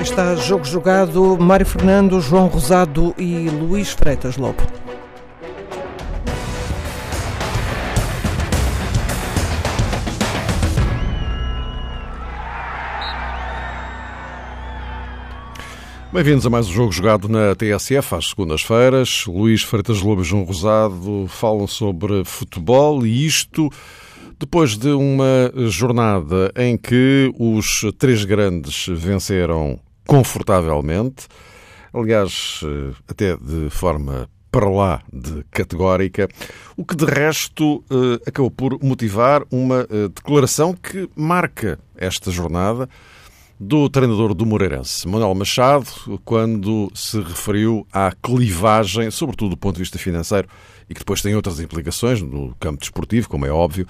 Está jogo jogado Mário Fernando, João Rosado e Luís Freitas Lobo. Bem-vindos a mais um jogo jogado na TSF às segundas-feiras. Luís Freitas Lobo e João Rosado falam sobre futebol e isto depois de uma jornada em que os três grandes venceram confortavelmente, aliás, até de forma para lá de categórica, o que de resto eh, acabou por motivar uma eh, declaração que marca esta jornada do treinador do Moreirense, Manuel Machado, quando se referiu à clivagem, sobretudo do ponto de vista financeiro, e que depois tem outras implicações no campo desportivo, como é óbvio,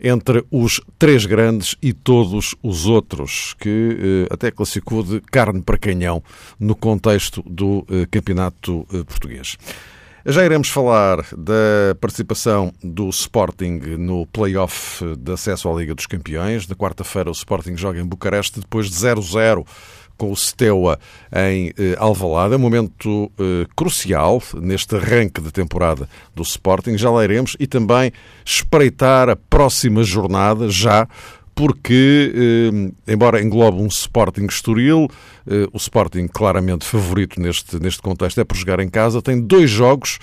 entre os três grandes e todos os outros, que eh, até classificou de carne para canhão no contexto do eh, campeonato eh, português. Já iremos falar da participação do Sporting no play-off de acesso à Liga dos Campeões. Na quarta-feira, o Sporting joga em Bucareste depois de 0-0 com o Steaua em eh, Alvalade. É um momento eh, crucial neste arranque de temporada do Sporting. Já lá iremos e também espreitar a próxima jornada já porque, eh, embora englobe um Sporting Estoril, eh, o Sporting claramente favorito neste, neste contexto é por jogar em casa, tem dois jogos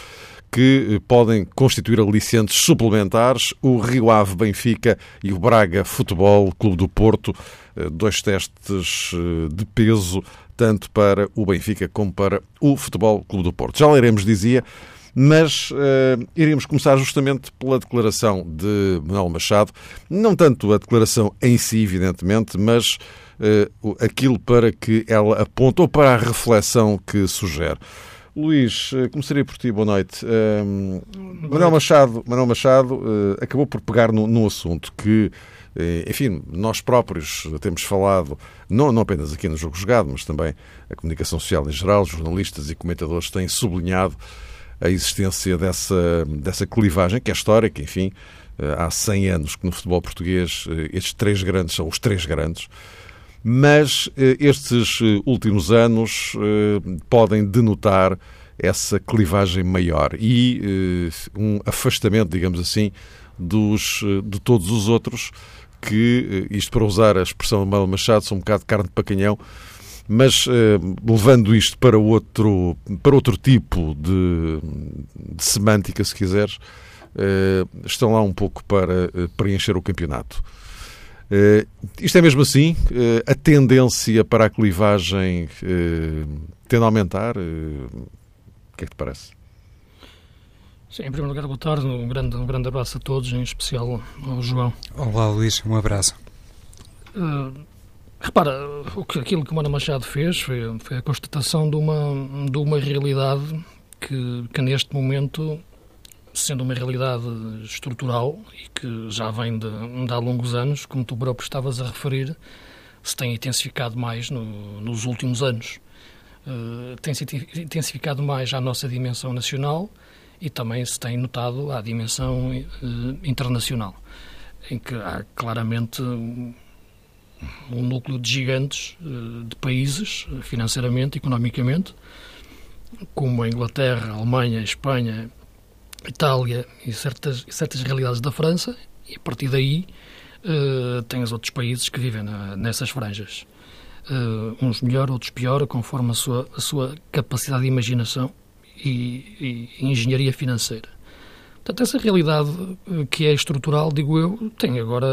que eh, podem constituir alicientes suplementares, o Rio Ave Benfica e o Braga Futebol Clube do Porto, dois testes eh, de peso tanto para o Benfica como para o Futebol Clube do Porto. Já leremos, dizia, mas uh, iríamos começar justamente pela declaração de Manuel Machado, não tanto a declaração em si, evidentemente, mas uh, aquilo para que ela aponta ou para a reflexão que sugere. Luís, uh, começaria por ti, boa noite. Manuel Machado, Manuel Machado acabou por pegar no, no assunto que enfim, nós próprios temos falado, não, não apenas aqui no Jogo Jogado, mas também a comunicação social em geral, jornalistas e comentadores têm sublinhado a existência dessa, dessa clivagem, que é histórica, enfim, eh, há 100 anos que no futebol português eh, estes três grandes são os três grandes, mas eh, estes últimos anos podem denotar essa clivagem maior e um afastamento, digamos assim, dos, de todos os outros que, isto para usar a expressão de Manuel Machado, são um bocado de carne para canhão, mas eh, levando isto para outro, para outro tipo de, de semântica, se quiseres, eh, estão lá um pouco para eh, preencher o campeonato. isto é mesmo assim? a tendência para a clivagem tende a aumentar? o que é que te parece? Sim, em primeiro lugar, boa tarde. Um grande, um grande abraço a todos, em especial ao João. Olá, Luís. Um abraço. Uh, Repara, o que, aquilo que o Mano Machado fez foi, foi, a constatação de uma, de uma realidade que, que, neste momento, sendo uma realidade estrutural e que já vem de, de há longos anos, como tu próprio estavas a referir, se tem intensificado mais no, nos últimos anos. Uh, tem-se intensificado mais à nossa dimensão nacional e também se tem notado à dimensão uh, internacional, em que há claramente um núcleo de gigantes eh, de países, eh, financeiramente, economicamente, como a Inglaterra, a Alemanha, a Espanha, a Itália e certas, certas realidades da França, e a partir daí uh, tem os outros países que vivem na, nessas franjas. Uh, uns melhor, outros pior, conforme a sua, a sua capacidade de imaginação e, e engenharia financeira. Portanto, essa realidade eh, que é estrutural, digo eu, tem agora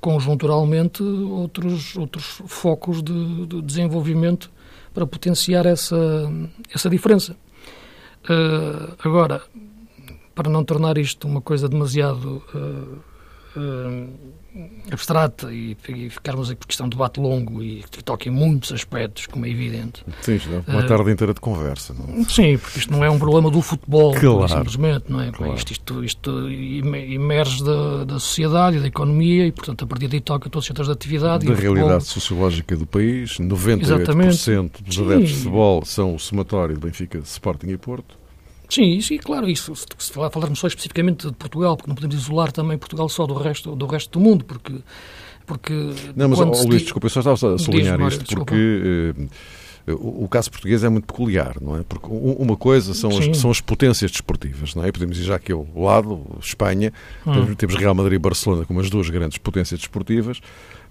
conjunturalmente outros, outros focos de, de desenvolvimento para potenciar essa, essa diferença. Uh, agora, para não tornar isto uma coisa demasiado uh, uh, abstrata e, e, ficarmos aqui, porque isto é um debate longo e que toca em muitos aspectos, como é evidente. Sim, uma tarde inteira de conversa. Não? Sim, porque isto não é um problema do futebol, claro. simplesmente, não é? Claro. Isto, isto, isto emerge da, da sociedade e da economia e, portanto, a partir daí toca todos os setores de atividade. Da realidade futebol... sociológica do país, 98% Exatamente. dos adeptos de futebol são o somatório de Benfica, Sporting e Porto. Sim, isso, e claro, isso, se, falarmos só especificamente de Portugal, porque não podemos isolar também Portugal só do resto do, resto do mundo, porque Porque não, mas, oh, Luís, desculpa, eu só estava a sublinhar isto porque... Uh, o caso português é muito peculiar, não é? Porque uma coisa são as, são as potências desportivas, não é? Podemos ir já aqui ao lado, Espanha, hum. temos Real Madrid e Barcelona como as duas grandes potências desportivas,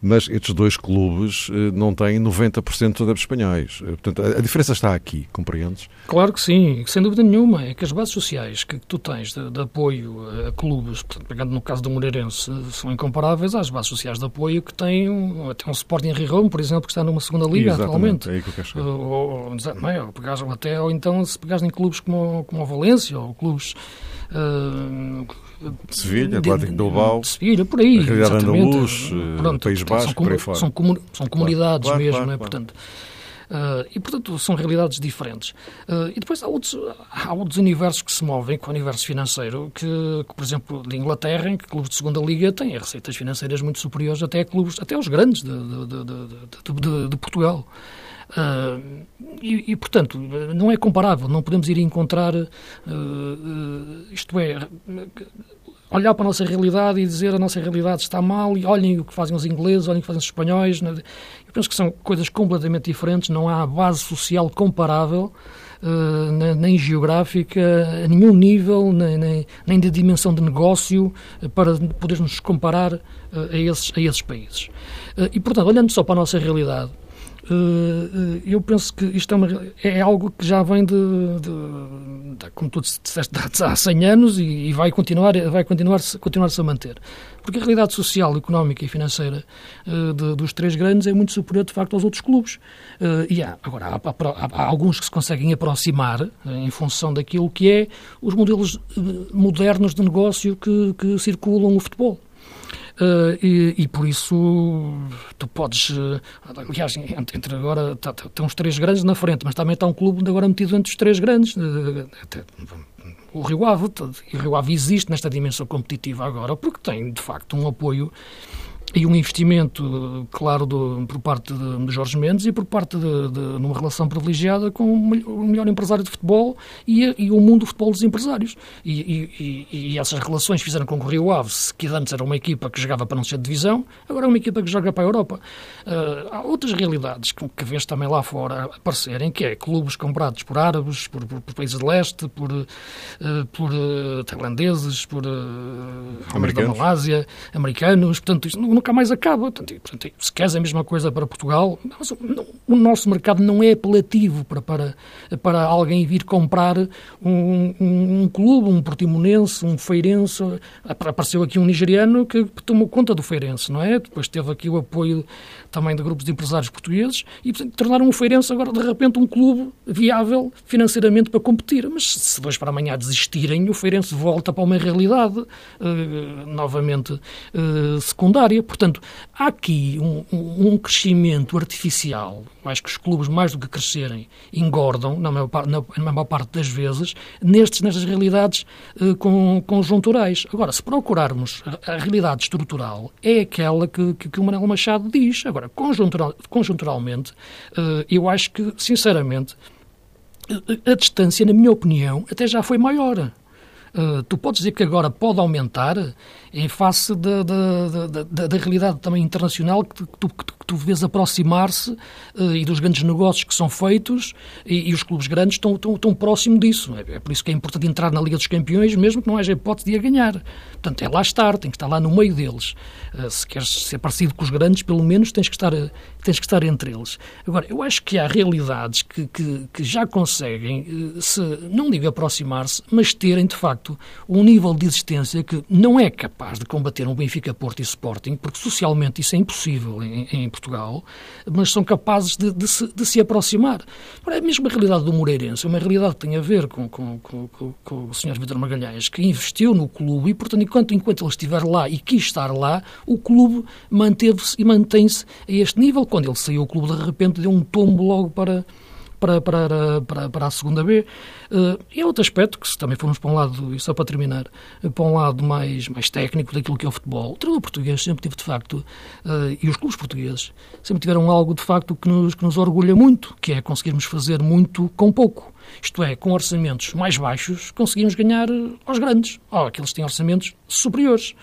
mas estes dois clubes eh, não têm 90% de adeptos espanhóis. Eh, portanto, a diferença está aqui, compreendes? Claro que sim, sem dúvida nenhuma. É que as bases sociais que tu tens de, de apoio a clubes, portanto, pegando no caso do Moreirense, são incomparáveis às bases sociais de apoio que tem um, até um Sporting Rihome, por exemplo, que está numa segunda liga Exatamente, atualmente. É que. Ou, ou, não é? ou, até, ou então se pegares em clubes como, como o Valência, ou clubes... Uh, Sevilha, Atlético de Bilbao, Sevilha, por aí, a realidade andaluz, Pronto, País Basco, são, por aí fora. São, comu são comunidades claro, mesmo, claro, é? Portanto, uh, e, portanto, são realidades diferentes. Uh, e depois há outros, há outros universos que se movem, com o universo financeiro, que, que, por exemplo, de Inglaterra, em que clubes de segunda liga têm receitas financeiras muito superiores até a clubes, até aos grandes de, de, de, de Portugal. Uh, e, e, portanto, não é comparável, não podemos ir encontrar, uh, isto é, olhar para a nossa realidade e dizer a nossa realidade está mal e olhem o que fazem os ingleses, olhem o que fazem os espanhóis. É? Eu penso que são coisas completamente diferentes, não há base social comparável. Uh, nem geográfica, a nenhum nível, nem, nem, nem de dimensão de negócio, uh, para podermos comparar uh, a, esses, a esses países. e, portanto, olhando só para a nossa realidade, eu penso que isto é, uma, é algo que já vem de, de, de como tu disseste, há 100 anos e, e vai continuar, vai continuar, continuar-se a manter. Porque a realidade social, económica e financeira uh, de, dos três grandes é muito superior, de facto, aos outros clubes. E há, agora, há, há, há, alguns que se conseguem aproximar em função daquilo que é os modelos modernos de negócio que, que circulam o futebol. Uh, e, e, por isso tu podes. Uh, aliás, entre agora tá, tá, tem uns três grandes na frente, mas também está um clube agora metido entre os três grandes. Uh, até, o Rio Ave, e o Rio Ave existe nesta dimensão competitiva agora, porque tem de facto um apoio e um investimento, claro, do, por parte de, Jorge Mendes e por parte de, de, numa relação privilegiada com o melhor empresário de futebol e, e o mundo do futebol dos empresários. E, e, e, essas relações fizeram com que o Rio Ave, que antes era uma equipa que jogava para não ser divisão, agora é uma equipa que joga para a Europa. Uh, há outras realidades que, que vês também lá fora aparecerem, que é clubes comprados por árabes, por, por, por países de leste, por, uh, por uh, tailandeses, por uh, da Malásia, americanos. Portanto, isto nunca mais acaba. Portanto, se queres a mesma coisa para Portugal, o nosso mercado não é apelativo para, para, para alguém vir comprar um, um, um clube, um portimonense, um feirense. Apareceu aqui um nigeriano que tomou conta do feirense, não é? Depois teve aqui o apoio também de grupos de empresários portugueses e portanto, tornaram o Feirense agora de repente um clube viável financeiramente para competir. Mas se dois para amanhã desistirem, o Feirense volta para uma realidade uh, novamente uh, secundária. Portanto, há aqui um, um, crescimento artificial. Acho que os clubes, mais do que crescerem, engordam, na maior, na, na maior parte das vezes, nestes, nestas realidades uh, com, conjunturais. Agora, se procurarmos a, a realidade estrutural, é aquela que, que, que o Manuel Machado diz. Agora, conjuntural, conjunturalmente, uh, eu acho que, sinceramente, a distância, na minha opinião, até já foi maior. Uh, tu podes dizer que agora pode aumentar em face da, da, da, da realidade também internacional que tu, que tu vês aproximar-se uh, e dos grandes negócios que são feitos e, e os clubes grandes estão, estão, próximo disso. É, é, por isso que é importante entrar na Liga dos Campeões, mesmo que não haja hipótese de a ganhar. Portanto, é lá estar, tem que estar lá no meio deles. Uh, se queres ser parecido com os grandes, pelo menos tens que estar, tens que estar entre eles. Agora, eu acho que há realidades que, que, que já conseguem, se não digo aproximar-se, mas terem, de facto, um nível de existência que não é capaz de combater um Benfica, Porto e Sporting, porque socialmente isso é impossível em, em Portugal, mas são capazes de, de, se, de se, aproximar. é a mesma realidade do Moreirense, é uma realidade que tem a ver com, com, com, com o Sr. Vitor Magalhães, que investiu no clube e, portanto, enquanto, enquanto ele estiver lá e quis estar lá, o clube manteve-se e mantém-se a este nível. Quando ele saiu, o clube de repente deu um tombo logo para para, para, para, para a segunda B. Uh, e é outro aspecto que, se também formos para um lado, e só para terminar, para um lado mais, mais técnico daquilo que é o futebol, o treinador português sempre teve, de facto, uh, e os clubes portugueses, sempre tiveram algo, de facto, que nos, que nos orgulha muito, que é conseguirmos fazer muito com pouco. Isto é, com orçamentos mais baixos, conseguimos ganhar aos grandes, ou aqueles que têm orçamentos superiores.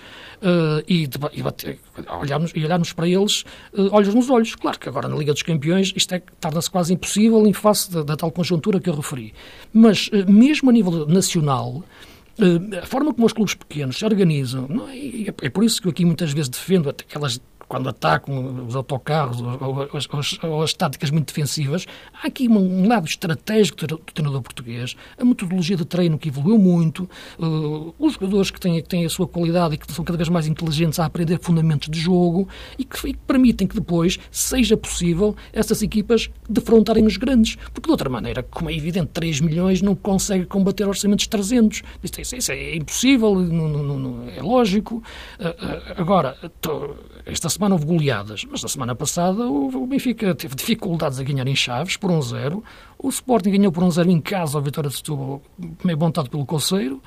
Uh, e, e, bater, olharmos, olharmos para eles uh, olhos nos olhos. Claro que agora na Liga dos Campeões isto é, torna-se quase impossível em face da, da, tal conjuntura que eu referi. Mas, uh, mesmo a nível nacional, a forma como os clubes pequenos se organizam, é, é, por isso que eu aqui muitas vezes defendo aquelas quando atacam os autocarros ou, ou, ou, as táticas muito defensivas, há aqui um, lado estratégico do, treinador português, a metodologia de treino que evoluiu muito, uh, os jogadores que têm, que têm a sua qualidade e que são cada vez mais inteligentes a aprender fundamentos de jogo e que, e que permitem que depois seja possível essas equipas defrontarem os grandes. Porque de outra maneira, como é evidente, 3 milhões não consegue combater orçamentos de 300. Isso, isso, isso é impossível, não, não, não, é lógico. Uh, uh, agora, tô, esta semana houve goleadas, mas na semana passada o Benfica teve dificuldades a ganhar em Chaves por um zero. O Sporting ganhou por um zero em casa a vitória de Setúbal, meio montado pelo Conceiro.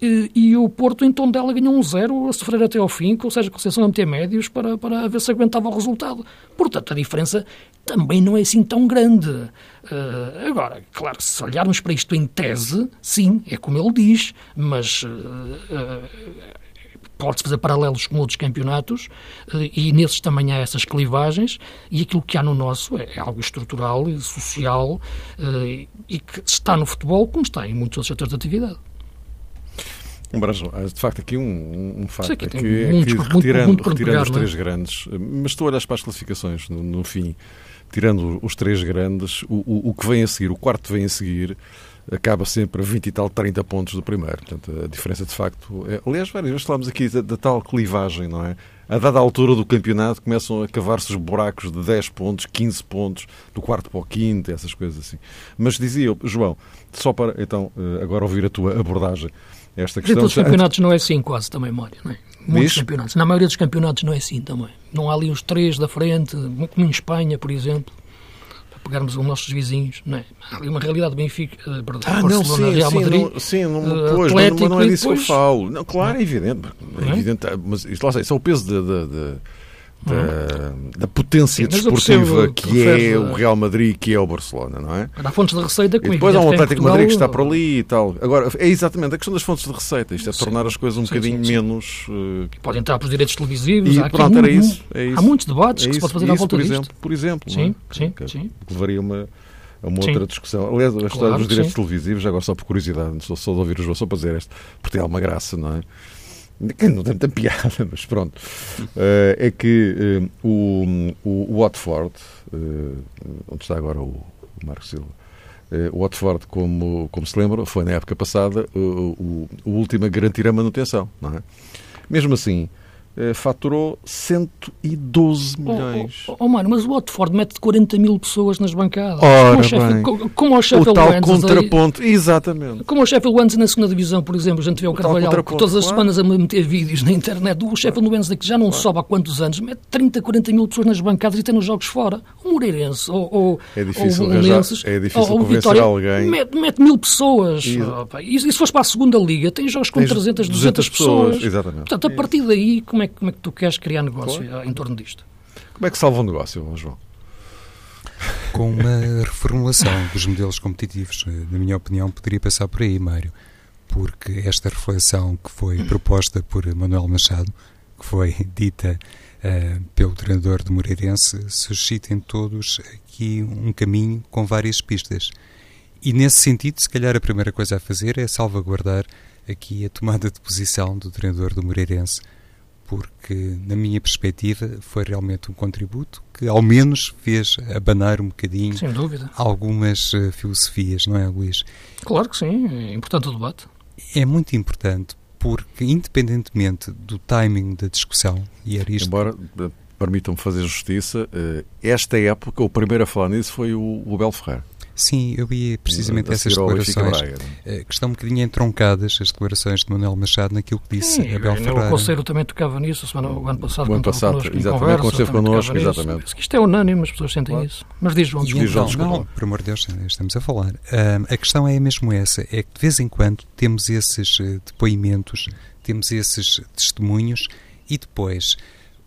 E, e, o Porto em Tondela ganhou um zero a sofrer até ao fim, ou seja, a Conceição a meter médios para, para ver se aguentava o resultado. Portanto, a diferença também não é assim tão grande. Uh, agora, claro, se olharmos para isto em tese, sim, é como ele diz, mas uh, pode-se fazer paralelos com outros campeonatos eh, e nesses também há essas clivagens e aquilo que há no nosso é, é algo estrutural e social eh, e que está no futebol como está em muitos outros setores de atividade. de facto, aqui um, um facto é que, é que, é que retirando, muito, muito retirando os é? três grandes, mas tu olhas para as classificações no, no fim, tirando os três grandes, o, o, o, que vem a seguir, o quarto vem a seguir, acaba sempre a 20 e tal, 30 pontos do primeiro. Portanto, a diferença de facto. É... Aliás, várias vezes falámos aqui da, da, tal clivagem, não é? A dada altura do campeonato começam a cavar-se os buracos de 10 pontos, 15 pontos, do quarto para o quinto, essas coisas assim. Mas dizia eu, João, só para então eh, agora ouvir a tua abordagem esta questão. Os campeonatos não é assim quase também, Mário, não é? Muitos Diz? campeonatos. Na maioria dos campeonatos não é assim também. Não há ali os três da frente, como em Espanha, por exemplo pegarmos os nossos vizinhos, não é? Há ali uma realidade Benfica, uh, perdão, ah, Barcelona, não, sim, Real Madrid. Sim, não, sim, não, uh, pois, Atlético, mas não é disso depois... que eu falo. Não, claro, é evidente. É evidente mas isto, lá sei, isso é o peso de, de, de da, da potência Sim, desportiva que é o Real Madrid que é o Barcelona, não é? Há fontes de receita que E depois há um Atlético Portugal... Madrid que está por ali e tal. Agora, é exatamente a questão das fontes de receita. Isto é sim, tornar as coisas um sim, bocadinho sim, menos. Uh... Pode entrar para os direitos televisivos. E há, pronto, era isso, é isso. há muitos debates é que se pode fazer isso, à volta por disto. exemplo, Por exemplo, sim, é? sim, sim. Levaria uma a uma outra discussão. Aliás, a história claro, dos direitos sim. televisivos, agora só por curiosidade, sou só de ouvir o João, só para dizer isto, porque tem alguma graça, não é? Que não tem muita piada, mas pronto, uh, é que uh, o, o, Watford, uh, onde está agora o, o Marco Silva, o Watford, como, como se lembra, foi na época passada o, o, o último a garantir a manutenção, não é? Mesmo assim, eh, faturou 112 milhões. Oh, oh, oh, mano, mas o Watford mete 40 mil pessoas nas bancadas. Ora, como, o Sheffield, o tal contraponto, aí, exatamente. Como o Sheffield Wednesday na segunda divisão, por exemplo, a gente vê o, o Carvalhal que todas as claro. semanas a meter vídeos na internet. O Sheffield Wednesday, que já não claro. sobe há quantos anos, mete 30, 40 mil pessoas nas bancadas e tem nos jogos fora. O Moreirense ou, ou, é difícil, ou o Lenses, é difícil ou, convencer Vitória, alguém. Mete, mete mil pessoas. E, oh, e, se fores para a segunda liga, tem jogos com 300, 200, 200 pessoas. pessoas. Exatamente. Portanto, a partir daí, como é, como é que tu queres criar negócio claro. em torno disto. Como é que salva um negócio, João? Com uma reformulação dos modelos competitivos. Na minha opinião, poderia passar por aí, Mário, porque esta reflexão que foi proposta por Manuel Machado, que foi dita uh, pelo treinador de Moreirense, suscita em todos aqui um caminho com várias pistas. E nesse sentido, se calhar a primeira coisa a fazer é salvaguardar aqui a tomada de posição do treinador do Moreirense porque, na minha perspectiva, foi realmente um contributo que, ao menos, fez abanar um bocadinho algumas uh, filosofias, não é, Luís? Claro que sim, é importante o debate. É muito importante, porque, independentemente do timing da discussão, e era isto. Embora eh, permitam-me fazer justiça, eh, esta época, o primeiro a falar nisso foi o, o Bel Ferreira. Sim, eu vi precisamente essas declarações é? que estão um bocadinho entroncadas, as declarações de Manuel Machado, naquilo que disse Sim, Abel Ferreira. O Conselho também tocava nisso semana, o ano passado. O ano passado, exatamente, conversa, connosco, exatamente. Isto é unânime, as pessoas sentem claro. isso. Mas diz João, diz João, não, não, por amor de Deus, estamos a falar. Um, a questão é mesmo essa, é que de vez em quando temos esses eh, depoimentos, temos esses testemunhos e depois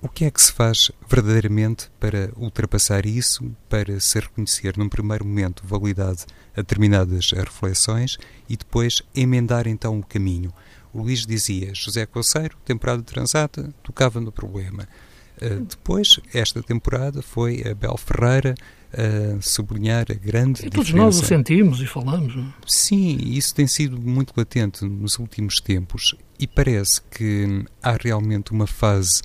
o que é que se faz verdadeiramente para ultrapassar isso, para se reconhecer num primeiro momento validade a determinadas reflexões e depois emendar então o caminho? O Luís dizia, José Coceiro, temporada transata, tocava no problema. Uh, depois, esta temporada, foi a Bel Ferreira a sublinhar a grande e todos diferença. nós o sentimos e falamos. Não? É? Sim, isso tem sido muito latente nos últimos tempos e parece que há realmente uma fase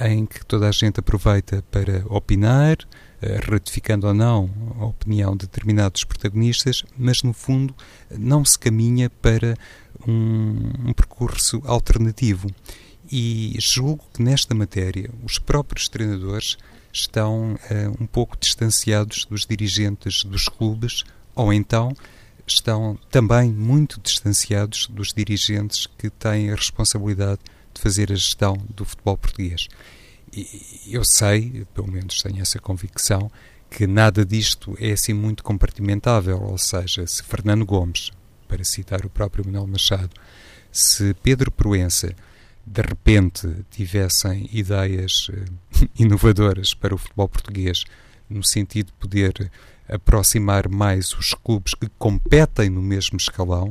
em que toda a gente aproveita para opinar, eh, ratificando ou não a opinião de determinados protagonistas, mas no fundo não se caminha para um, um percurso alternativo. E julgo que nesta matéria os próprios treinadores estão uh, um pouco distanciados dos dirigentes dos clubes, ou então estão também muito distanciados dos dirigentes que têm a responsabilidade de fazer a gestão do futebol português. E eu sei, pelo menos tenho essa convicção, que nada disto é assim muito compartimentável, ou seja, se Fernando Gomes, para citar o próprio Manuel Machado, se Pedro Proença de repente tivessem ideias uh, inovadoras para o futebol português, no sentido de poder aproximar mais os clubes que competem no mesmo escalão,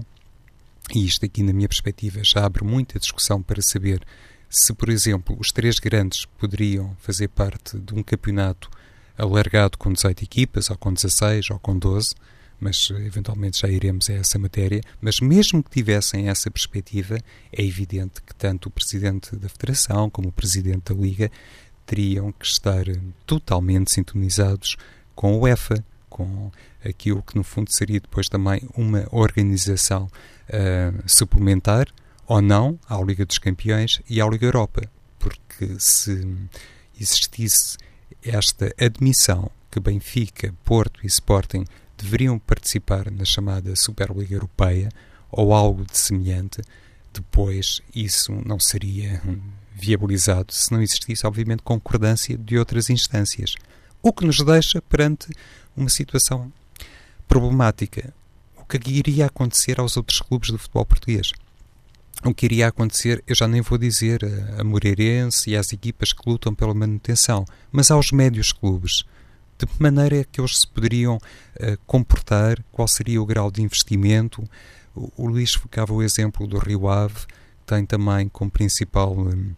e isto aqui, na minha perspectiva, já abre muita discussão para saber se, por exemplo, os três grandes poderiam fazer parte de um campeonato alargado com 18 equipas, ou com 16, ou com 12, mas eventualmente já iremos a essa matéria. Mas mesmo que tivessem essa perspectiva, é evidente que tanto o Presidente da Federação como o Presidente da Liga teriam que estar totalmente sintonizados com o UEFA, com aquilo que no fundo seria depois também uma organização uh, suplementar ou não à Liga dos Campeões e à Liga Europa, porque se existisse esta admissão que Benfica, Porto e Sporting deveriam participar na chamada Superliga Europeia ou algo de semelhante, depois isso não seria viabilizado se não existisse, obviamente, concordância de outras instâncias. O que nos deixa perante uma situação problemática. O que iria acontecer aos outros clubes do futebol português? O que iria acontecer, eu já nem vou dizer a Moreirense e às equipas que lutam pela manutenção, mas aos médios clubes. De que maneira é que eles se poderiam uh, comportar? Qual seria o grau de investimento? O, o Luís focava o exemplo do Rio Ave, que tem também como principal um,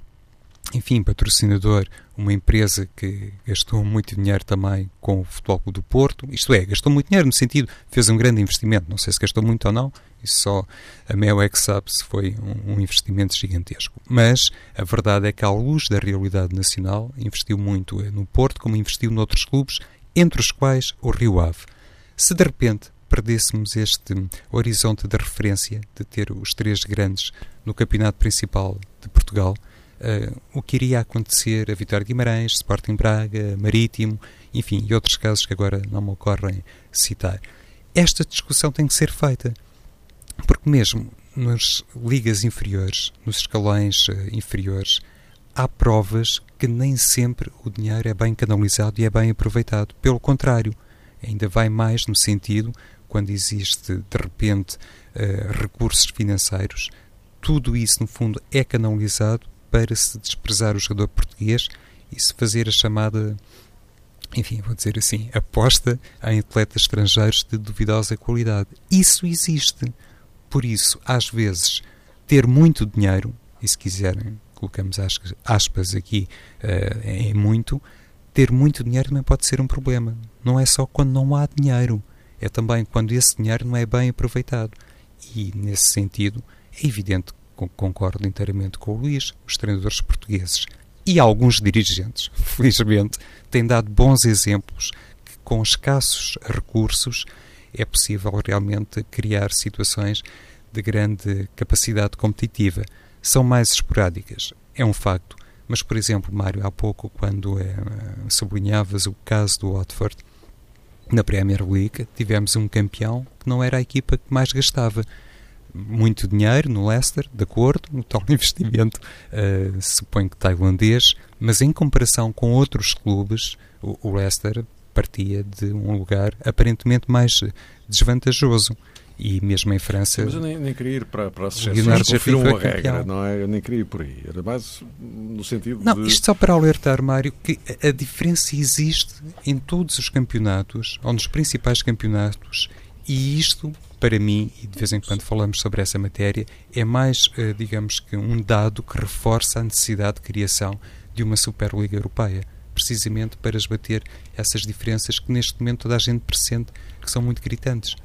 enfim, patrocinador, uma empresa que gastou muito dinheiro também com o Futebol do Porto, isto é, gastou muito dinheiro no sentido, fez um grande investimento, não sei se gastou muito ou não, isso só a Mel é que sabe se foi um, um investimento gigantesco. Mas a verdade é que, à luz da realidade nacional, investiu muito no Porto, como investiu noutros clubes, entre os quais o Rio Ave. Se de repente perdêssemos este horizonte de referência de ter os três grandes no campeonato principal de Portugal, uh, o que iria acontecer a Vitória de Guimarães, Sporting Braga, Marítimo, enfim, e outros casos que agora não me ocorrem citar. Esta discussão tem que ser feita, porque mesmo nas ligas inferiores, nos escalões uh, inferiores, há provas que nem sempre o dinheiro é bem canalizado e é bem aproveitado. Pelo contrário, ainda vai mais no sentido quando existe de repente uh, recursos financeiros, tudo isso no fundo é canalizado para se desprezar o jogador português e se fazer a chamada, enfim, vou dizer assim, aposta em atletas estrangeiros de duvidosa qualidade. Isso existe. Por isso, às vezes, ter muito dinheiro, e se quiserem, colocamos aspas aqui uh, em muito, ter muito dinheiro também pode ser um problema. Não é só quando não há dinheiro, é também quando esse dinheiro não é bem aproveitado. E, nesse sentido, é evidente concordo inteiramente com o Luís, os treinadores portugueses e alguns dirigentes, felizmente, têm dado bons exemplos que com escassos recursos é possível realmente criar situações de grande capacidade competitiva. São mais esporádicas, é um facto. Mas, por exemplo, Mário, há pouco, quando é, sublinhavas o caso do Watford, na Premier League, tivemos um campeão que não era a equipa que mais gastava muito dinheiro no Leicester, de acordo, no tal investimento, uh, suponho que tailandês, mas em comparação com outros clubes, o, o Leicester partia de um lugar aparentemente mais desvantajoso. E mesmo em França. Mas eu nem, nem queria ir para, para as que confirmam uma regra, não é? Eu nem queria ir por aí. Era mais no sentido não, de. Isto só para alertar, Mário, que a diferença existe em todos os campeonatos, ou nos principais campeonatos, e isto, para mim, e de vez em quando falamos sobre essa matéria, é mais, eh, digamos que, um dado que reforça a necessidade de criação de uma Superliga Europeia precisamente para esbater essas diferenças que neste momento toda a gente pressente que são muito gritantes.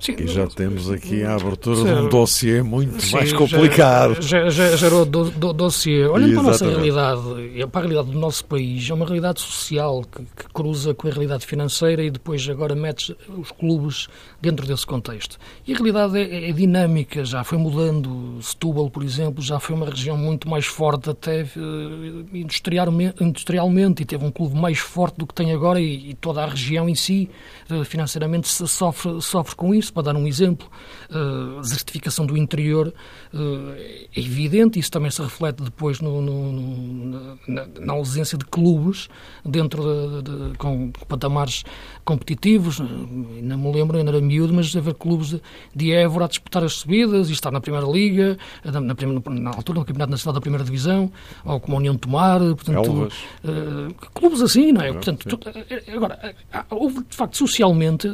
Sim, e já temos aqui a abertura de um dossiê muito sim, mais complicado. Já, já, gerou do, do, dossiê. Olhando para a nossa realidade, para a realidade do nosso país, é uma realidade social que, que, cruza com a realidade financeira e depois agora mete os clubes dentro desse contexto. E a realidade é, é dinâmica, já foi mudando. Setúbal, por exemplo, já foi uma região muito mais forte até uh, industrialmente, industrialmente, e teve um clube mais forte do que tem agora e, e toda a região em si, uh, financeiramente, sofre, sofre com isso para dar um exemplo, a desertificação do interior eh, é evidente, isso também se reflete depois no, no, na, na, ausência de clubes dentro de, de, com patamares competitivos. Não me lembro, ainda era miúdo, mas haver clubes de, de Évora a disputar as subidas e estar na Primeira Liga, na, na, na altura, no Campeonato Nacional da Primeira Divisão, ou como a União de Tomar, portanto, uh, clubes assim, não é? Portanto, agora, houve, de facto, socialmente,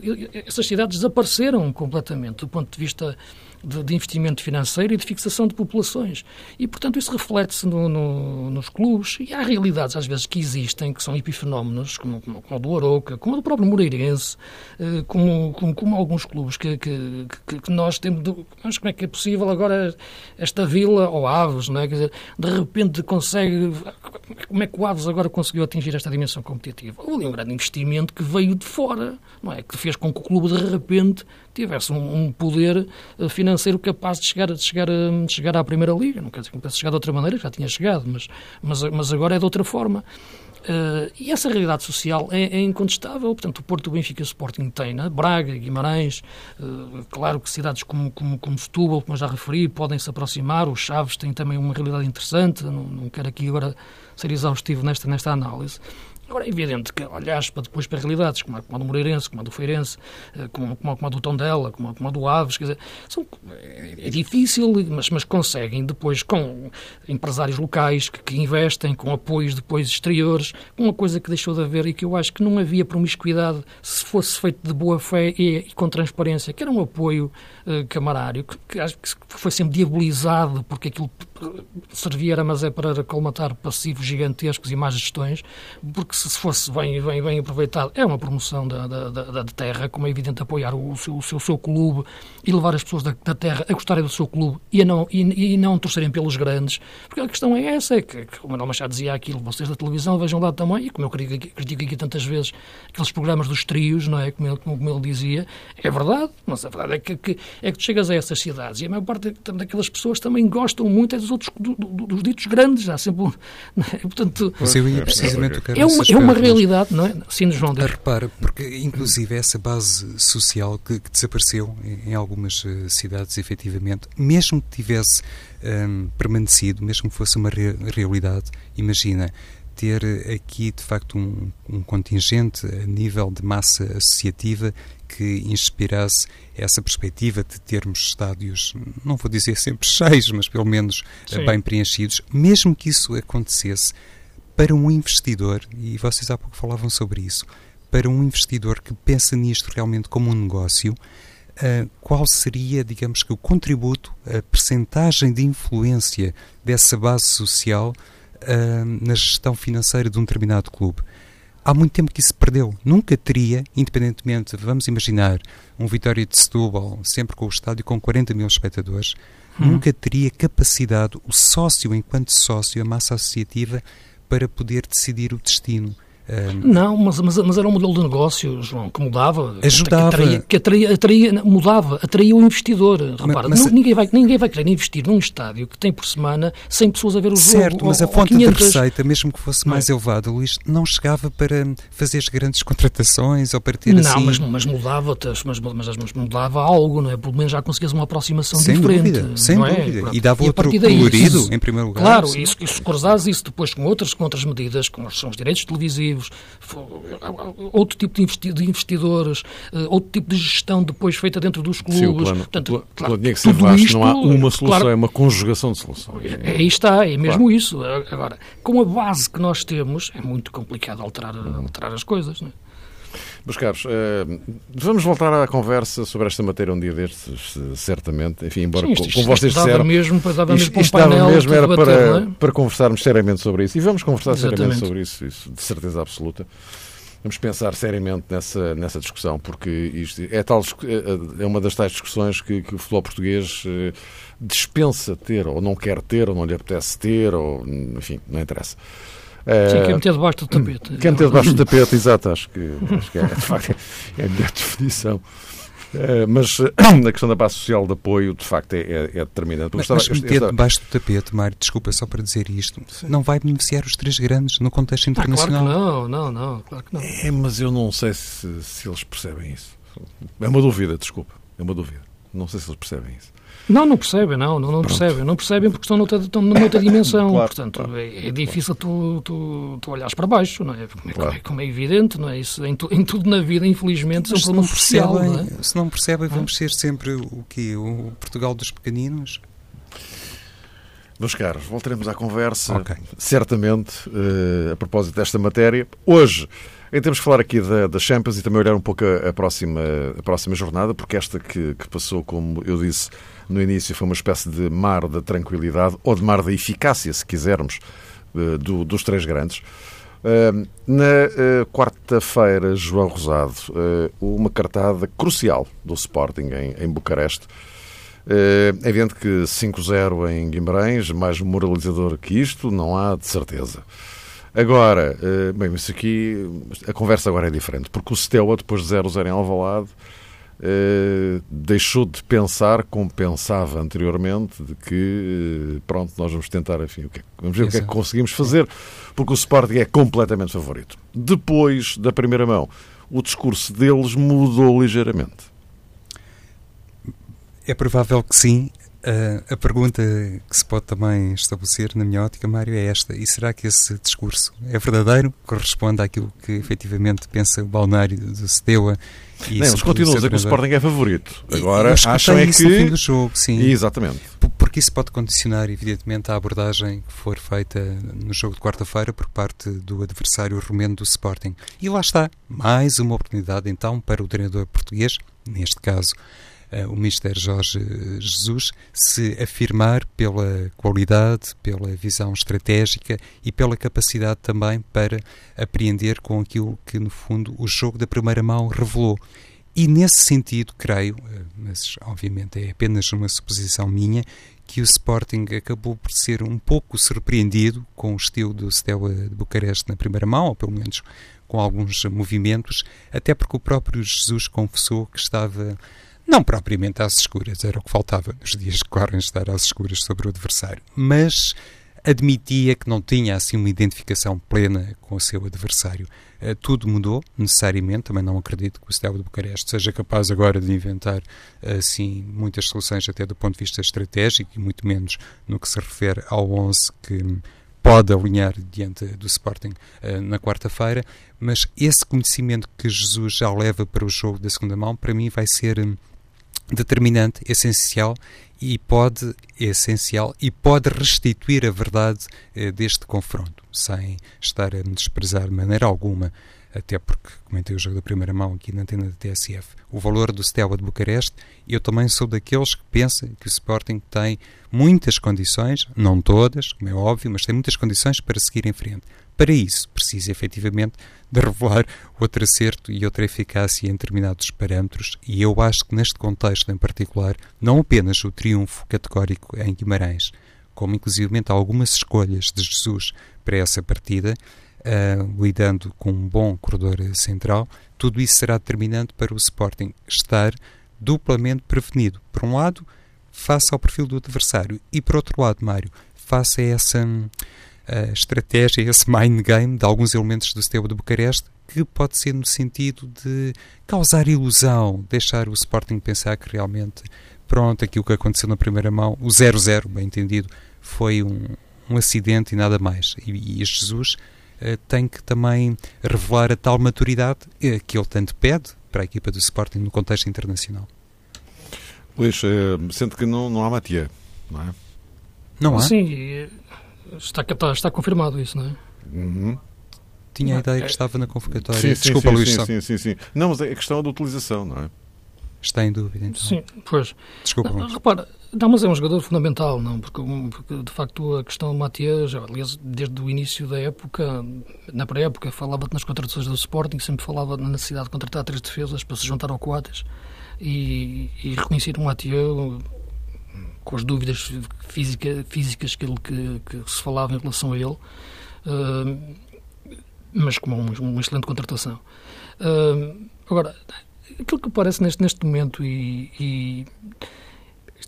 essas cidades desapareceram completamente do ponto de vista de, de, investimento financeiro e de fixação de populações. E, portanto, isso reflete-se no, no, nos clubes e há realidades, às vezes, que existem, que são epifenómenos, como, como, como o do Aroca, como o do próprio Moreirense, eh, como, como, como, alguns clubes que, que, que, que nós temos. Mas como é que é possível agora esta vila, ou Aves, não é? Quer dizer, de repente consegue. Como é que o Aves agora conseguiu atingir esta dimensão competitiva? Houve um grande investimento que veio de fora, não é? Que fez com que o clube, de repente, tivesse um, um poder eh, financeiro capaz de chegar, de, chegar, de chegar à Primeira Liga. Não quer dizer que pudesse chegar de outra maneira, já tinha chegado, mas, mas, mas agora é de outra forma. Uh, e essa realidade social é, é, incontestável. Portanto, o Porto, o Benfica e o Sporting têm, né? Braga, Guimarães, uh, claro que cidades como, como, como Setúbal, como já referi, podem se aproximar. Os Chaves têm também uma realidade interessante. Não, não quero aqui agora ser exaustivo nesta, nesta análise. Agora, é evidente que olhas para depois para realidades como a, como a do Moreirense, como a do Feirense, eh, como, como, como a do Tondela, como a, como a do Aves, quer dizer, são, é, é, difícil, mas, mas conseguem depois com empresários locais que, que, investem, com apoios depois exteriores, uma coisa que deixou de haver e que eu acho que não havia promiscuidade se fosse feito de boa fé e, e com transparência, que era um apoio uh, camarário, que, acho que foi sempre diabolizado porque aquilo servia, mas é para colmatar passivos gigantescos e más gestões, porque se fosse bem, bem, bem aproveitado, é uma promoção da, da, da, da terra, como é evidente apoiar o seu, o seu, seu clube e levar as pessoas da, da, terra a gostarem do seu clube e, a não, e, e, não torcerem pelos grandes, porque a questão é essa, é que, que o Manuel Machado dizia aquilo, vocês da televisão vejam lá também, e como eu critico, critico aqui tantas vezes, aqueles programas dos trios, não é, como ele, como ele dizia, é verdade, mas a verdade é que, que, é que tu chegas a essas cidades e a maior parte daquelas pessoas também gostam muito é dos outros, do, do, dos ditos grandes, há sempre, é? portanto... Mas eu ia precisamente é uma, é uma realidade, não é? Sim, João. Diz. Repara, porque inclusive essa base social que, que desapareceu em, em algumas uh, cidades, efetivamente, mesmo que tivesse um, permanecido, mesmo que fosse uma re realidade, imagina, ter aqui de facto um, um, contingente a nível de massa associativa que inspirasse essa perspectiva de termos estádios, não vou dizer sempre cheios, mas pelo menos Sim. bem preenchidos, mesmo que isso acontecesse, para um investidor, e vocês há pouco falavam sobre isso, para um investidor que pensa nisto realmente como um negócio, uh, qual seria, digamos que, o contributo, a percentagem de influência dessa base social uh, na gestão financeira de um determinado clube? Há muito tempo que isso se perdeu. Nunca teria, independentemente, vamos imaginar, um Vitória de Setúbal, sempre com o estádio com 40 mil espectadores, hum. nunca teria capacidade, o sócio, enquanto sócio, a massa associativa, para poder decidir o destino. Não, mas, mas, mas, era um modelo de negócio, João, que mudava. Ajudava. Que atraía, que atraía, atraía mudava, atraía o investidor. Repara, mas, não, ninguém, vai, ninguém vai querer investir num estádio que tem por semana 100 pessoas a ver o certo, jogo. Certo, mas a fonte de receita, mesmo que fosse mais não. elevada, Luís, não chegava para fazer as grandes contratações ou para ter não, assim... Não, mas, mas mudava, mas, mas, mas, mudava algo, não é? Pelo menos já conseguias uma aproximação sem diferente. Dúvida, sem é? dúvida. E dava e outro colorido, em primeiro lugar. Claro, isso, isso cruzares isso depois com outras, com outras medidas, como são os direitos televisivos, desportivos, outro tipo de investidores, eh, outro tipo de gestão depois feita dentro dos clubes. Sim, o plano, Portanto, claro, tinha que ser vasto, isto, não há uma solução, claro, é uma conjugação de soluções. É, aí está, é mesmo claro. isso. Agora, com a base que nós temos, é muito complicado alterar, alterar as coisas. Não é? Meus caros, uh, vamos voltar à conversa sobre esta matéria um dia destes, certamente. Enfim, embora Sim, isto, isto, como vocês disseram. mesmo, dava mesmo isto, painel mesmo era para, é? para conversarmos seriamente sobre isso. E vamos conversar Exatamente. seriamente sobre isso, isso, de certeza absoluta. Vamos pensar seriamente nessa, nessa discussão, porque isto é, tal, é, é uma das tais discussões que, que o futebol português uh, dispensa ter, ou não quer ter, ou não lhe apetece ter, ou enfim, não interessa. Sim, quer meter debaixo do tapete. Quer meter debaixo do tapete, exato, acho que, acho que é, de facto, é a melhor definição. Uh, mas a questão da base social de apoio, de facto, é, é, é determinante. Mas, mas meter estava... debaixo do tapete, Mário, desculpa só para dizer isto, Sim. não vai beneficiar os três grandes no contexto internacional. Ah, claro que não, não, não, claro que não. É, mas eu não sei se, se eles percebem isso. É uma dúvida, desculpa, é uma dúvida. Não sei se eles percebem isso. Não, não percebem, não, não, não percebem. Não percebem porque estão noutra, estão noutra dimensão. Claro, Portanto, claro. É, é, difícil tu, tu, tu olhares para baixo, não é? Como, é, claro. como é evidente, não é? Isso, em, tu, em tudo na vida, infelizmente, são problemas social. Não é? Se não percebem, vamos ser sempre o quê? O Portugal dos pequeninos? Meus caros, voltaremos à conversa, okay. certamente, uh, a propósito desta matéria. Hoje, em temos que falar aqui da, da Champions e também olhar um pouco a, a próxima, a próxima jornada, porque esta que, que passou, como eu disse, no início foi uma espécie de mar da tranquilidade, ou de mar da eficácia, se quisermos, eh, do, dos três grandes. Uh, na uh, quarta-feira, João Rosado, uh, uma cartada crucial do Sporting em, em Bucareste. é evidente que 5-0 em Guimarães, mais moralizador que isto, não há de certeza. Agora, bem, isso aqui, a conversa agora é diferente, porque o Steaua, depois de 0-0 em Alvalade, Uh, deixou de pensar como pensava anteriormente, de que, uh, pronto, nós vamos tentar, enfim, é, vamos ver Exato. o que é que conseguimos fazer, porque o Sporting é completamente favorito. Depois da primeira mão, o discurso deles mudou ligeiramente. É provável que sim. Uh, a pergunta que se pode também estabelecer, na minha ótica, Mário, é esta: e será que esse discurso é verdadeiro? Corresponde àquilo que efetivamente pensa o balneário do Steaua e Não, eles continuam a dizer que o Sporting é favorito. Agora acham é que. No fim do jogo, sim. Exatamente. Porque isso pode condicionar, evidentemente, a abordagem que for feita no jogo de quarta-feira por parte do adversário romeno do Sporting. E lá está, mais uma oportunidade então para o treinador português, neste caso o Mister Jorge Jesus, se afirmar pela qualidade, pela visão estratégica e pela capacidade também para apreender com aquilo que, no fundo, o jogo da primeira mão revelou. E nesse sentido, creio, eh, mas obviamente é apenas uma suposição minha, que o Sporting acabou por ser um pouco surpreendido com o estilo do Steaua de Bucareste na primeira mão, ou pelo menos com alguns movimentos, até porque o próprio Jesus confessou que estava não propriamente às escuras, era o que faltava nos dias que correm estar às escuras sobre o adversário, mas admitia que não tinha assim uma identificação plena com o seu adversário. Uh, tudo mudou, necessariamente, também não acredito que o Steaua de Bucareste seja capaz agora de inventar assim muitas soluções até do ponto de vista estratégico e muito menos no que se refere ao 11 que pode alinhar diante do Sporting uh, na quarta-feira, mas esse conhecimento que Jesus já leva para o jogo da segunda mão, para mim vai ser um, determinante, essencial e pode é essencial e pode restituir a verdade eh, deste confronto, sem estar a me desprezar de maneira alguma, até porque comentei o jogo da primeira mão aqui na antena da TSF. O valor do Steaua de Bucareste, eu também sou daqueles que pensam que o Sporting tem muitas condições, não todas, como é óbvio, mas tem muitas condições para seguir em frente. Para isso, precisa efetivamente de revelar outro acerto e outra eficácia em determinados parâmetros, e eu acho que neste contexto em particular, não apenas o triunfo categórico em Guimarães, como inclusivamente algumas escolhas de Jesus para essa partida, uh, lidando com um bom corredor central, tudo isso será determinante para o Sporting estar duplamente prevenido. Por um lado, face ao perfil do adversário, e por outro lado, Mário, face a essa a estratégia, esse mind game de alguns elementos do sistema de Bucareste, que pode ser no sentido de causar ilusão, deixar o Sporting pensar que realmente, pronto, aquilo que aconteceu na primeira mão, o 0-0, bem entendido, foi um, um acidente e nada mais. E, e Jesus uh, tem que também revelar a tal maturidade uh, que ele tanto pede para a equipa do Sporting no contexto internacional. Luís, sente que não, não há Matia, não é? Não há? Sim, está, está, está confirmado isso, não é? Uhum. Tinha a ideia que estava na convocatória. Sim, Desculpa, sim, Luís. Sim, sim, sim, sim. Não, mas é a questão da utilização, não é? Está em dúvida, então. Sim, pois. Desculpa, não, Luís. Repara, não, mas é um jogador fundamental, não? Porque, porque de facto a questão do Matias, aliás, desde o início da época, na pré-época, falava-te nas contratações do Sporting, sempre falava na necessidade de contratar três defesas para se juntar ao Coates e, e reconhecer o Matias com as dúvidas física, físicas que, ele, que, que, se falava em relação a ele. Uh, mas como uma, uma excelente contratação. Uh, agora, aquilo que parece neste, neste momento, e, e,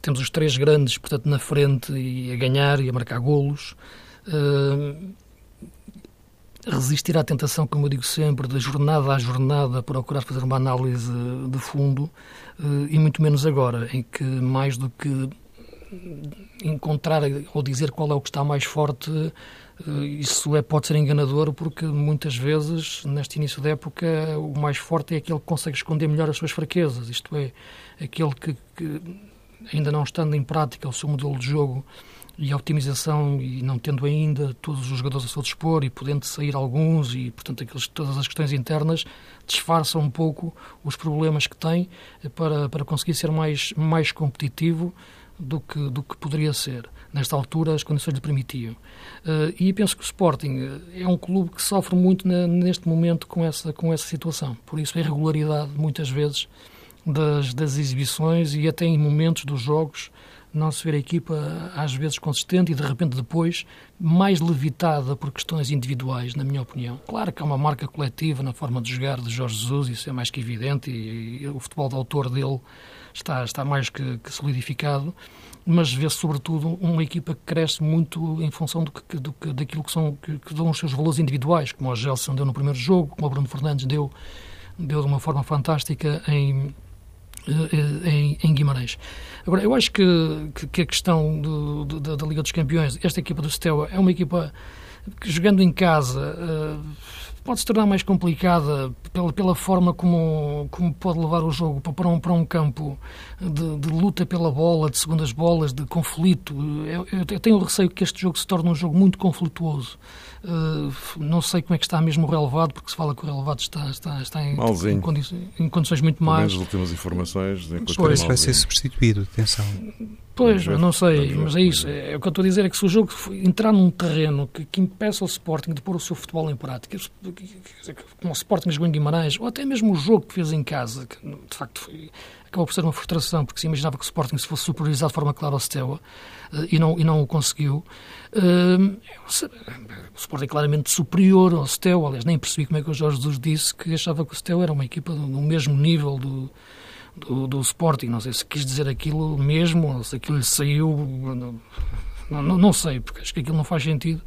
temos os três grandes, portanto, na frente e a ganhar e a marcar golos, uh, resistir à tentação, como eu digo sempre, de jornada a jornada, procurar fazer uma análise de fundo, e muito menos agora, em que mais do que encontrar ou dizer qual é o que está mais forte eh, isso é, pode ser enganador porque muitas vezes, neste início da época, o mais forte é aquele que consegue esconder melhor as suas fraquezas, isto é, aquele que, que ainda não estando em prática o seu modelo de jogo e a otimização e não tendo ainda todos os jogadores a seu dispor e podendo sair alguns e, portanto, aqueles, todas as questões internas disfarçam um pouco os problemas que tem para, para conseguir ser mais, mais competitivo do que, do que poderia ser. Nesta altura, as condições lhe permitiam. Uh, e penso que o Sporting eh, é um clube que sofre muito na, neste momento com essa, com essa situação. Por isso, a irregularidade, muitas vezes, das, das exibições e até em momentos dos jogos, não se ver a equipa às vezes consistente e de repente depois mais levitada por questões individuais, na minha opinião. Claro que há uma marca coletiva na forma de jogar de Jorge Jesus, isso é mais que evidente, e, e o futebol de autor dele está, está mais que, que solidificado, mas vê-se sobretudo uma equipa que cresce muito em função do que, do que, daquilo que, são, que, que dão os seus valores individuais, como o Gelson deu no primeiro jogo, como o Bruno Fernandes deu, deu de uma forma fantástica em, eh, em, em, Guimarães. Agora, eu acho que, que, a questão do, do, da Liga dos Campeões, esta equipa do Steaua é uma equipa que jogando em casa uh, pode se tornar mais complicada pela, pela forma como, como pode levar o jogo para um, para um campo de, de luta pela bola, de segundas bolas, de conflito. Eu, eu, tenho receio que este jogo se torne um jogo muito conflituoso. Uh, não sei como é que está mesmo o relevado, porque se fala que o relevado está, está, está em, em, condi em, condições muito más. as últimas informações. Pois, vai ser substituído, atenção. Pois, não sei, mas é isso. É, é, o que eu estou a dizer é que se o jogo entrar num terreno que, que impeça o Sporting de pôr o seu futebol em prática, como o Sporting jogou em Guimarães, ou até mesmo o jogo que fez em casa, que de facto foi, acabou por ser uma frustração, porque se imaginava que o Sporting se fosse superiorizado de forma clara ao Steaua eh, e não, e não o conseguiu. Uh, o Sporting é claramente superior ao Steaua, aliás, nem percebi como é que o Jorge Jesus disse que achava que o Steaua era uma equipa no mesmo nível do do, do Sporting. Não sei se quis dizer aquilo mesmo, ou se aquilo lhe saiu. Não, não, não sei, porque acho que aquilo não faz sentido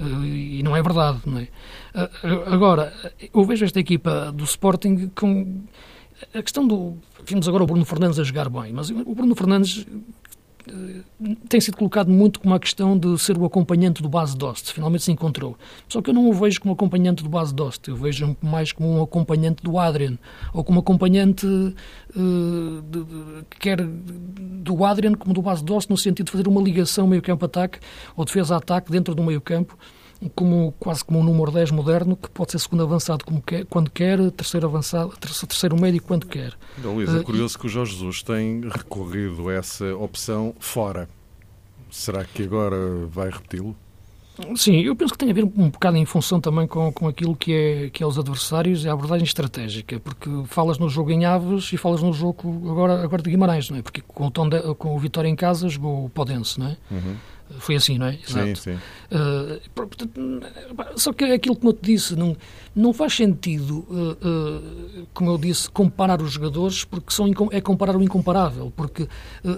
uh, e não é verdade. Não é? Uh, agora, eu vejo esta equipa do Sporting com. A questão do. Vimos agora o Bruno Fernandes a jogar bem, mas o Bruno Fernandes eh, tem sido colocado muito como a questão de ser o acompanhante do base Dost. Finalmente se encontrou. Só que eu não o vejo como acompanhante do base Dost. Eu vejo mais como um acompanhante do Adrian. Ou como acompanhante uh, de, de, quer do Adrian como do base Dost, no sentido de fazer uma ligação meio-campo-ataque ou defesa-ataque dentro do meio-campo como, quase como um número 10 moderno, que pode ser segundo avançado como quer, quando quer, terceiro avançado, terceiro médio quando quer. Então, Luís, é uh, curioso que o Jorge Jesus tem recorrido a essa opção fora. Será que agora vai repeti-lo? Sim, eu penso que tem a ver um bocado em função também com, com aquilo que é, que é os adversários e a abordagem estratégica, porque falas no jogo em Aves e falas no jogo agora, agora de Guimarães, não é? Porque com o, tom de, com o Vitória em casa jogou o Podense, não é? Uhum. Foi assim, não é? Exato. Sim, sim. Uh, só que é aquilo que eu te disse, não, não faz sentido uh, uh, como eu disse, comparar os jogadores, porque são, é comparar o incomparável, porque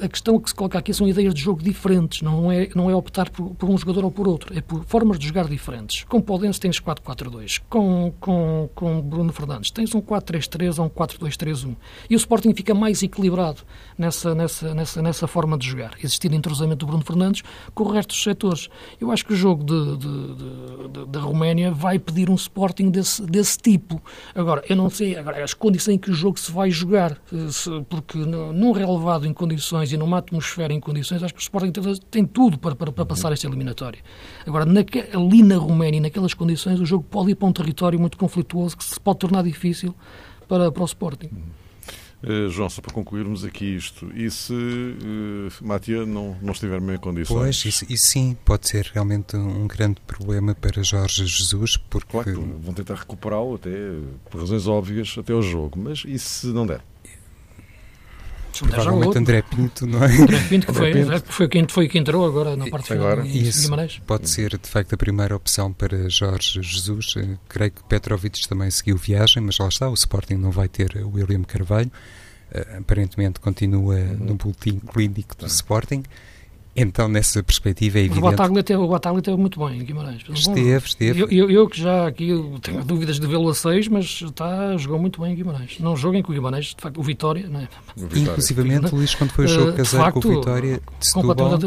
a questão que se coloca aqui são ideias de jogo diferentes, não é, não é optar por, por um jogador ou por outro, é por formas de jogar diferentes. Com Podense tens 4-4-2, com, com, com Bruno Fernandes tens um 4-3-3 ou um 4-2-3-1, e o Sporting fica mais equilibrado nessa, nessa, nessa, nessa forma de jogar, existir entrosamento do Bruno Fernandes com o resto dos setores. Eu acho que o jogo de, de, de, da Roménia vai pedir um Sporting desse, desse tipo. Agora, eu não sei agora, as condições em que o jogo se vai jogar, eh, se, porque num relevado em condições e numa atmosfera em condições, acho que o Sporting tem, tem tudo para, para, para, passar esta eliminatória. Agora, naque, ali na Roménia, naquelas condições, o jogo pode ir para um território muito conflituoso que se pode tornar difícil para, para o Sporting. Uh, João, só para concluirmos aqui isto, e se uh, Matia não, não estiver bem em condições? Pois, isso, isso, sim, pode ser realmente um grande problema para Jorge Jesus, porque... Claro vão tentar recuperá-lo até, por razões óbvias, até o jogo, mas e se não der? Provavelmente André Pinto, não é? André Pinto, que foi, Pinto. foi, quem, foi quem entrou agora na parte agora, final isso Guimarães. Pode ser, de facto, a primeira opção para Jorge Jesus. Eh, creio que Petrovic também seguiu viagem, mas lá está, o Sporting não vai ter o William Carvalho. Uh, aparentemente continua uhum. no boletim clínico do uhum. Sporting. Então, nessa perspectiva, é evidente... O Bataglia teve, o Bataglia teve muito bem em Guimarães. Esteve, esteve. Eu, eu, eu, que já aqui tenho dúvidas de vê-lo a seis, mas está, jogou muito bem em Guimarães. Não joguem com o Guimarães, de facto, o Vitória... Não é? Inclusivamente, Luís, quando foi o jogo uh, casar com o Vitória de Setúbal...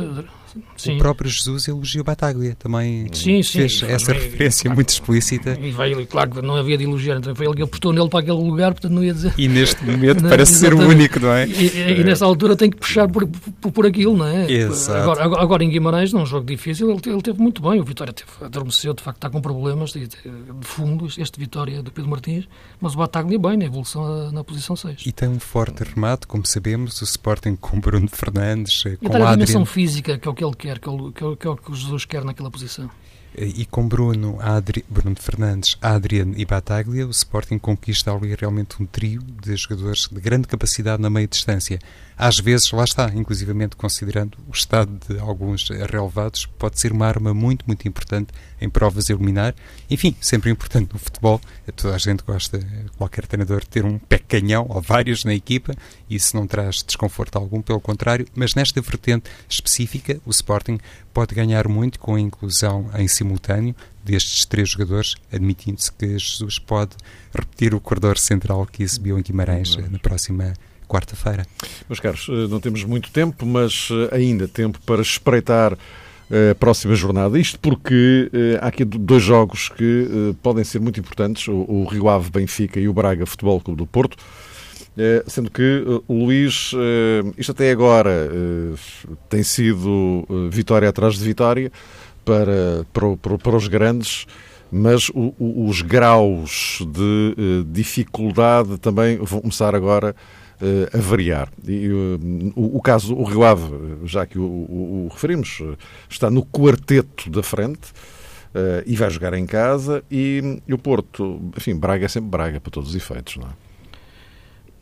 Sim. O próprio Jesus elogiou Bataglia, também sim, sim, fez essa referência muito explícita. E vai, claro que não havia de elogiar, então foi ele que apostou nele para aquele lugar, portanto não ia dizer. E neste momento não, parece ser o único, não é? E, e, e, nessa altura tem que puxar por, por, por aquilo, não é? Exato. Agora, agora, em Guimarães, num jogo difícil, ele, ele teve muito bem. O Vitória teve, adormeceu, de facto está com problemas de, de fundo, este Vitória de Pedro Martins, mas o Bataglia bem na evolução na posição 6. E tem um forte remate, como sabemos, o Sporting com Bruno Fernandes, com e a dimensão física, que é o que ele quer, que, que é que é o que o Jesus quer naquela posição. E com Bruno, Adri, Bruno Fernandes, Adriano e Bataglia, o Sporting conquista ali realmente um trio de jogadores de grande capacidade na meia distância. Às vezes, lá está, inclusivamente considerando o estado de alguns relevados, pode ser uma arma muito, muito importante em provas a eliminar. Enfim, sempre importante no futebol. Toda a gente gosta, qualquer treinador, de ter um pé canhão ou vários na equipa. Isso não traz desconforto algum, pelo contrário. Mas nesta vertente específica, o Sporting pode ganhar muito com a inclusão em simultâneo destes três jogadores, admitindo-se que Jesus pode repetir o corredor central que exibiu em Guimarães na próxima quarta-feira. Meus caros, eh, não temos muito tempo, mas eh, ainda tempo para espreitar eh, a próxima jornada. Isto porque há aqui dois jogos que podem ser muito importantes, o Rio Ave Benfica e o Braga Futebol Clube do Porto. Sendo que o Luís, isto até agora tem sido vitória atrás de vitória para, para, para os grandes, mas os graus de dificuldade também vão começar agora a variar. E, uh, o, o, caso, o Rio Ave, já que o, o, o referimos, está no quarteto da frente uh, e vai jogar em casa. E, e o Porto, enfim, Braga é sempre Braga para todos os efeitos, não é?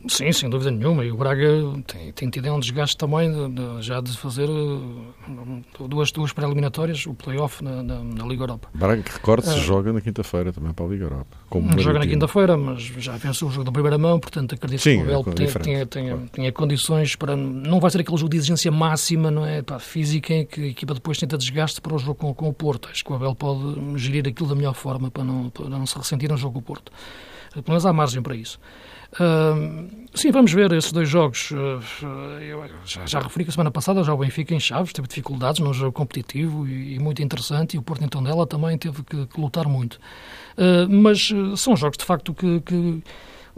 Sim, sem dúvida nenhuma. E o Braga tem, tem tido um desgaste também de, de, já de fazer uh, duas, duas pré-eliminatórias, o play-off na, na, na, Liga Europa. Braga, que recorde-se, uh, joga na quinta-feira também para a Liga Europa. Como joga na quinta-feira, mas já venceu o jogo da primeira mão, portanto acredito Sim, que o Abel é tenha, condições para. Não vai ser aquele jogo de exigência máxima, não é? A física, em que a equipa depois tenta desgaste para o jogo com, com o Porto. Acho que o Abel pode gerir aquilo da melhor forma para não, para não se ressentir no jogo com o Porto. Pelo menos há margem para isso. Sim, vamos ver esses dois jogos. Uh, eu já, já, referi que a semana passada já o Benfica em Chaves teve dificuldades num jogo competitivo e, e muito interessante e o Porto então dela também teve que, que lutar muito. Uh, mas são jogos de facto que, que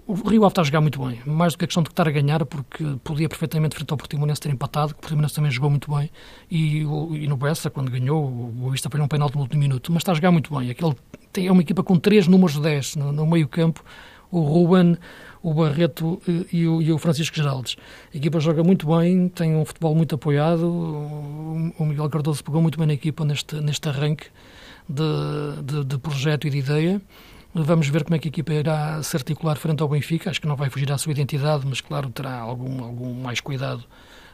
o Rio Ave está a jogar muito bem, mais do que a questão de estar a ganhar, porque podia perfeitamente frente ao Portimonense ter empatado, que o Portimonense também jogou muito bem, e, e no Bessa, quando ganhou, o Boavista foi um penalti no último minuto, mas está a jogar muito bem. Aquele, tem, é uma equipa com três números de 10 no, no meio campo, o Ruben, o Barreto eh, e o, e o Francisco Geraldes. A equipa joga muito bem, tem um futebol muito apoiado. O Miguel Cardoso pegou muito bem na equipa neste, neste arranque de, de, de projeto e de ideia. Vamos ver como é que a equipa irá se articular frente ao Benfica. Acho que não vai fugir à sua identidade, mas claro, terá algum, algum mais cuidado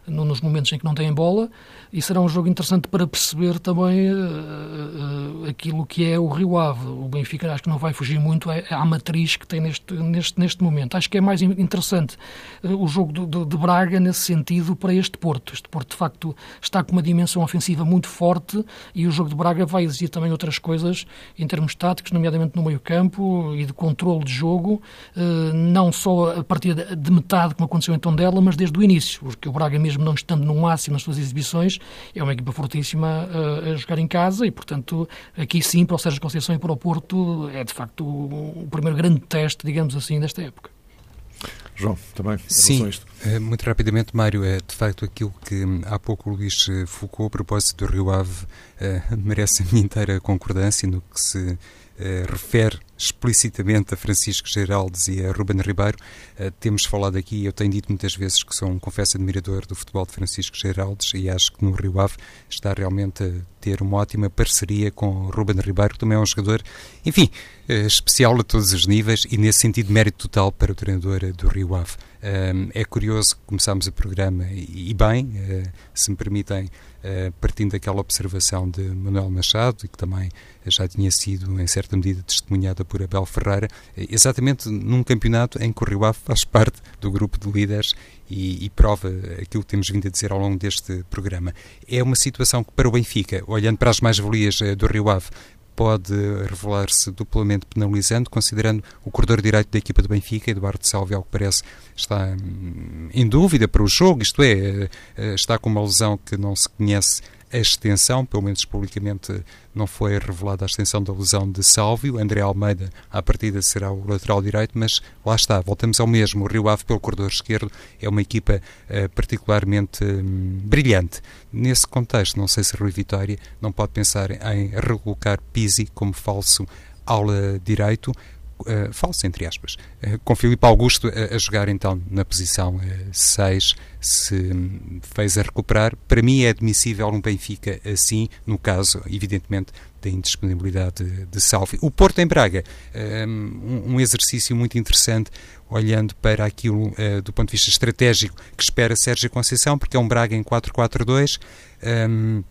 nos momentos em que não têm bola e será um jogo interessante para perceber também uh, uh, aquilo que é o Rio Ave. O Benfica acho que não vai fugir muito à matriz que tem neste, neste, neste momento. Acho que é mais interessante uh, o jogo de, de, Braga nesse sentido para este Porto. Este Porto, de facto, está com uma dimensão ofensiva muito forte e o jogo de Braga vai exigir também outras coisas em termos táticos, nomeadamente no meio campo e de controle de jogo, não só a partir de metade, como aconteceu em Tondela, mas desde o início, porque o Braga mesmo não estando no máximo nas suas exibições, é uma equipa fortíssima a, a jogar em casa e, portanto, aqui sim, para o Sérgio Conceição e para o Porto, é de facto o, o primeiro grande teste, digamos assim, desta época. João, também, Sim, eh, muito rapidamente, Mário, é de facto aquilo que há pouco o Luís focou a propósito do Rio Ave é, merece a minha inteira concordância no que se é, refere explicitamente a Francisco Geraldes e a Ruben Ribeiro. Uh, temos falado aqui, eu tenho dito muitas vezes que sou um confesso admirador do futebol de Francisco Geraldes e acho que no Rio Ave está realmente a ter uma ótima parceria com Ruben Ribeiro, que também é um jogador, enfim, uh, especial a todos os níveis e nesse sentido mérito total para o treinador do Rio Ave. É curioso que começámos o programa e, e bem, se me permitem, partindo daquela observação de Manuel Machado que também já tinha sido em certa medida testemunhada por Abel Ferreira, exatamente num campeonato em que o Rio Ave faz parte do grupo de líderes e, e, prova aquilo que temos vindo a dizer ao longo deste programa. É uma situação que, para o Benfica, olhando para as mais-valias eh, do Rio Ave, pode revelar-se duplamente penalizante, considerando o corredor direito da equipa do Benfica, Eduardo Salve, ao que parece, está hum, em dúvida para o jogo, isto é, eh, eh, está com uma lesão que não se conhece a extensão, pelo menos publicamente não foi revelada a extensão da lesão de Sálvio. André Almeida, à partida, será o lateral direito, mas lá está, voltamos ao mesmo. O Rio Ave, pelo corredor esquerdo, é uma equipa uh, particularmente um, brilhante. Nesse contexto, não sei se Rui Vitória não pode pensar em recolocar Pisi como falso aula direito, uh, falso, entre aspas, uh, com Filipe Augusto a, a, jogar então na posição 6, uh, se fez a recuperar. Para mim é admissível um Benfica assim, no caso, evidentemente, da indisponibilidade de, de Salvi. O Porto em Braga, um, um, exercício muito interessante, olhando para aquilo do ponto de vista estratégico que espera Sérgio Conceição, porque é um Braga em 4-4-2. Um,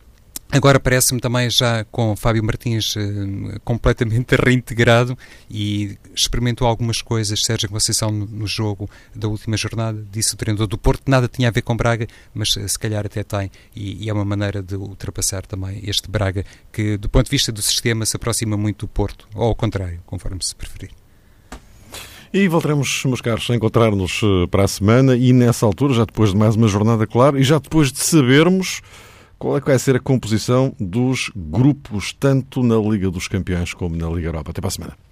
Agora parece-me também já com Fábio Martins uh, completamente reintegrado e experimentou algumas coisas. Sérgio Conceição no, no, jogo da última jornada disse o treinador do Porto nada tinha a ver com Braga, mas uh, se calhar até tem e, e, é uma maneira de ultrapassar também este Braga que do ponto de vista do sistema se aproxima muito do Porto, ou ao contrário, conforme se preferir. E voltaremos, meus caros, a encontrar-nos eh, para a semana e nessa altura, já depois de mais uma jornada, claro, e já depois de sabermos qual é que vai ser a composição dos grupos, tanto na Liga dos Campeões como na Liga Europa? Até para a semana.